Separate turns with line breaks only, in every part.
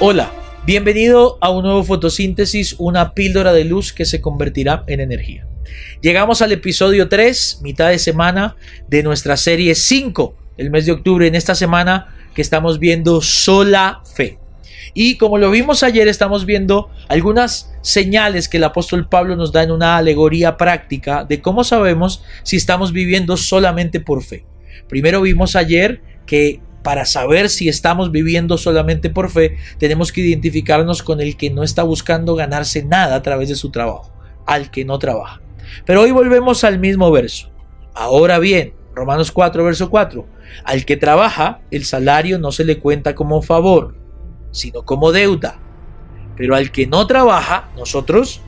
Hola, bienvenido a un nuevo fotosíntesis, una píldora de luz que se convertirá en energía. Llegamos al episodio 3, mitad de semana de nuestra serie 5, el mes de octubre, en esta semana que estamos viendo sola fe. Y como lo vimos ayer, estamos viendo algunas señales que el apóstol Pablo nos da en una alegoría práctica de cómo sabemos si estamos viviendo solamente por fe. Primero vimos ayer que para saber si estamos viviendo solamente por fe, tenemos que identificarnos con el que no está buscando ganarse nada a través de su trabajo, al que no trabaja. Pero hoy volvemos al mismo verso. Ahora bien, Romanos 4, verso 4, al que trabaja, el salario no se le cuenta como favor, sino como deuda. Pero al que no trabaja, nosotros,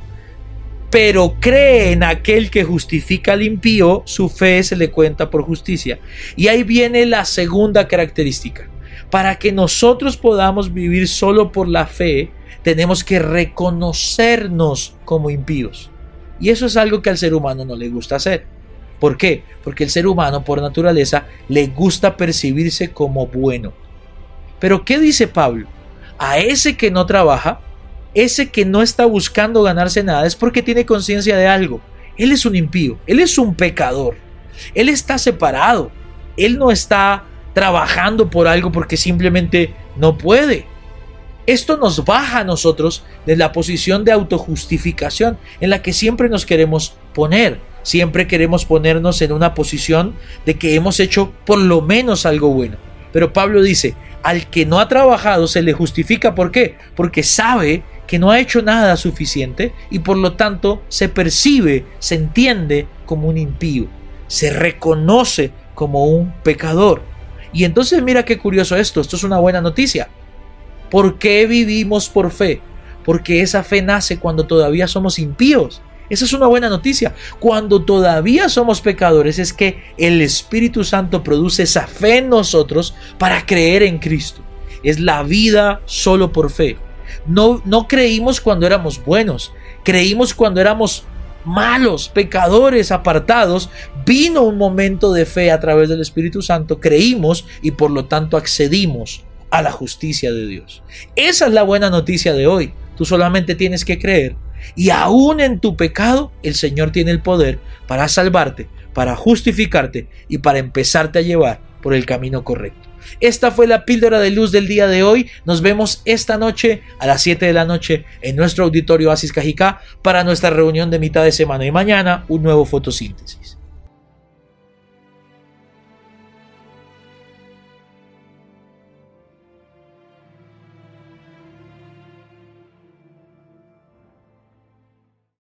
pero cree en aquel que justifica al impío, su fe se le cuenta por justicia. Y ahí viene la segunda característica. Para que nosotros podamos vivir solo por la fe, tenemos que reconocernos como impíos. Y eso es algo que al ser humano no le gusta hacer. ¿Por qué? Porque el ser humano por naturaleza le gusta percibirse como bueno. Pero ¿qué dice Pablo? A ese que no trabaja, ese que no está buscando ganarse nada es porque tiene conciencia de algo. Él es un impío, él es un pecador, él está separado, él no está trabajando por algo porque simplemente no puede. Esto nos baja a nosotros de la posición de autojustificación en la que siempre nos queremos poner. Siempre queremos ponernos en una posición de que hemos hecho por lo menos algo bueno. Pero Pablo dice, al que no ha trabajado se le justifica. ¿Por qué? Porque sabe que no ha hecho nada suficiente y por lo tanto se percibe, se entiende como un impío, se reconoce como un pecador. Y entonces mira qué curioso esto, esto es una buena noticia. ¿Por qué vivimos por fe? Porque esa fe nace cuando todavía somos impíos. Esa es una buena noticia. Cuando todavía somos pecadores es que el Espíritu Santo produce esa fe en nosotros para creer en Cristo. Es la vida solo por fe. No, no creímos cuando éramos buenos, creímos cuando éramos malos, pecadores, apartados, vino un momento de fe a través del Espíritu Santo, creímos y por lo tanto accedimos a la justicia de Dios. Esa es la buena noticia de hoy. Tú solamente tienes que creer y aún en tu pecado el Señor tiene el poder para salvarte, para justificarte y para empezarte a llevar por el camino correcto. Esta fue la píldora de luz del día de hoy. Nos vemos esta noche a las 7 de la noche en nuestro auditorio Asis Cajicá para nuestra reunión de mitad de semana y mañana un nuevo fotosíntesis.